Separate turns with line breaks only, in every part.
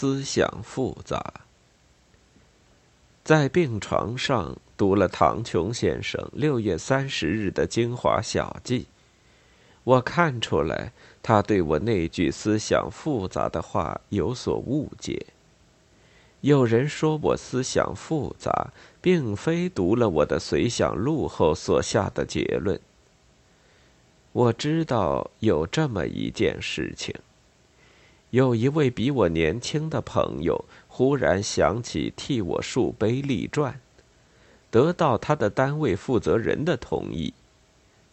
思想复杂。在病床上读了唐琼先生六月三十日的精华小记，我看出来他对我那句思想复杂的话有所误解。有人说我思想复杂，并非读了我的随想录后所下的结论。我知道有这么一件事情：有一位比我年轻的朋友忽然想起替我竖碑立传，得到他的单位负责人的同意。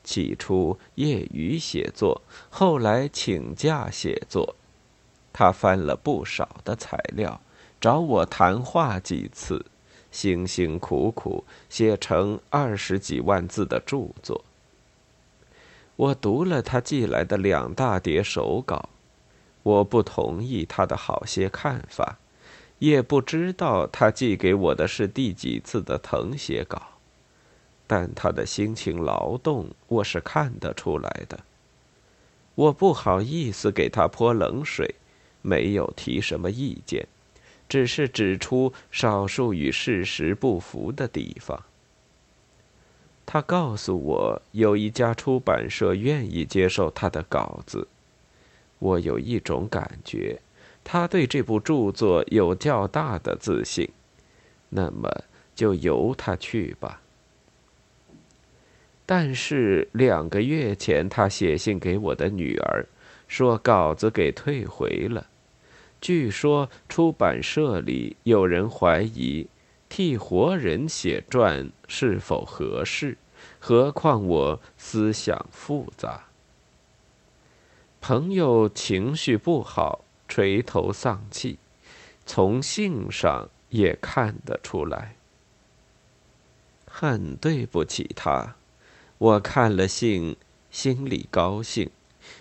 起初业余写作，后来请假写作。他翻了不少的材料。找我谈话几次，辛辛苦苦写成二十几万字的著作。我读了他寄来的两大叠手稿，我不同意他的好些看法，也不知道他寄给我的是第几次的誊写稿，但他的辛勤劳动我是看得出来的。我不好意思给他泼冷水，没有提什么意见。只是指出少数与事实不符的地方。他告诉我，有一家出版社愿意接受他的稿子。我有一种感觉，他对这部著作有较大的自信。那么，就由他去吧。但是两个月前，他写信给我的女儿，说稿子给退回了。据说出版社里有人怀疑替活人写传是否合适，何况我思想复杂。朋友情绪不好，垂头丧气，从信上也看得出来。很对不起他，我看了信，心里高兴，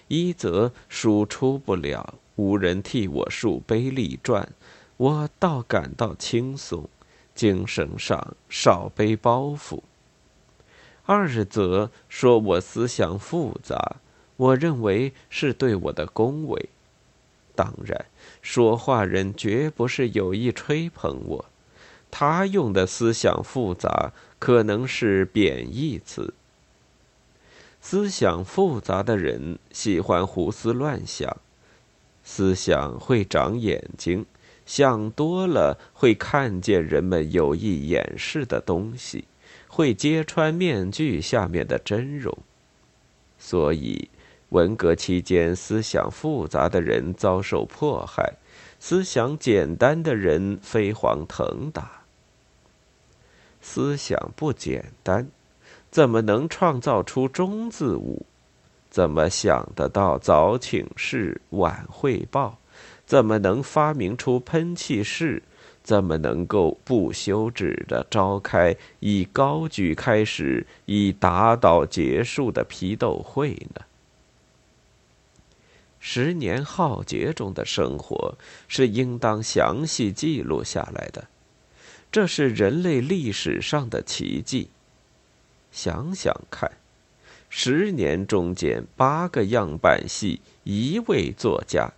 一则输出不了。无人替我竖碑立传，我倒感到轻松，精神上少背包袱。二则说我思想复杂，我认为是对我的恭维。当然，说话人绝不是有意吹捧我，他用的思想复杂可能是贬义词。思想复杂的人喜欢胡思乱想。思想会长眼睛，想多了会看见人们有意掩饰的东西，会揭穿面具下面的真容。所以，文革期间思想复杂的人遭受迫害，思想简单的人飞黄腾达。思想不简单，怎么能创造出中字舞？怎么想得到早请示晚汇报？怎么能发明出喷气式？怎么能够不休止的召开以高举开始、以打倒结束的批斗会呢？十年浩劫中的生活是应当详细记录下来的，这是人类历史上的奇迹。想想看。十年中间，八个样板戏，一位作家，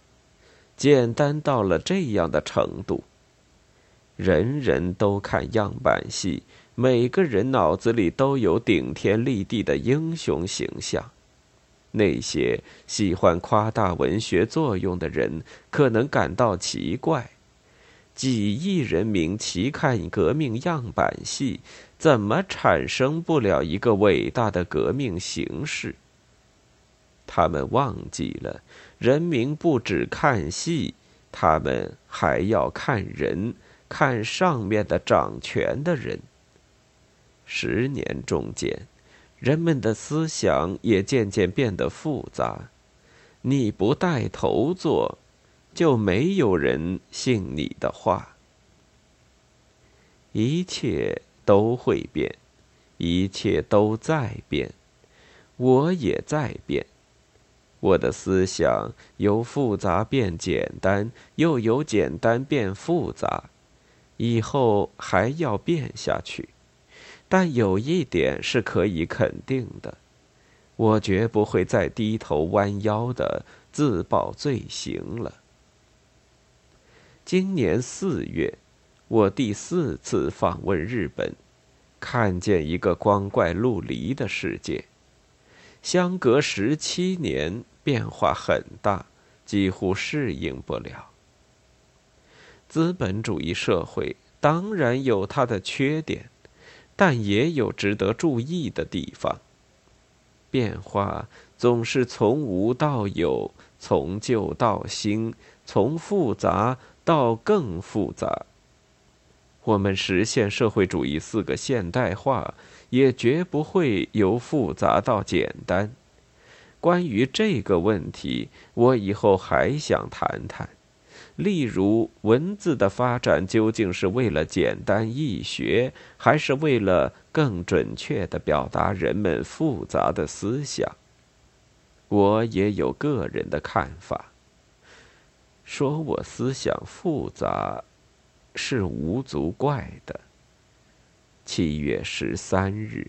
简单到了这样的程度。人人都看样板戏，每个人脑子里都有顶天立地的英雄形象。那些喜欢夸大文学作用的人，可能感到奇怪。几亿人民齐看革命样板戏，怎么产生不了一个伟大的革命形式？他们忘记了，人民不只看戏，他们还要看人，看上面的掌权的人。十年中间，人们的思想也渐渐变得复杂。你不带头做。就没有人信你的话。一切都会变，一切都在变，我也在变。我的思想由复杂变简单，又由简单变复杂，以后还要变下去。但有一点是可以肯定的：我绝不会再低头弯腰的自报罪行了。今年四月，我第四次访问日本，看见一个光怪陆离的世界。相隔十七年，变化很大，几乎适应不了。资本主义社会当然有它的缺点，但也有值得注意的地方。变化总是从无到有，从旧到新，从复杂。到更复杂。我们实现社会主义四个现代化，也绝不会由复杂到简单。关于这个问题，我以后还想谈谈。例如，文字的发展究竟是为了简单易学，还是为了更准确地表达人们复杂的思想？我也有个人的看法。说我思想复杂，是无足怪的。七月十三日。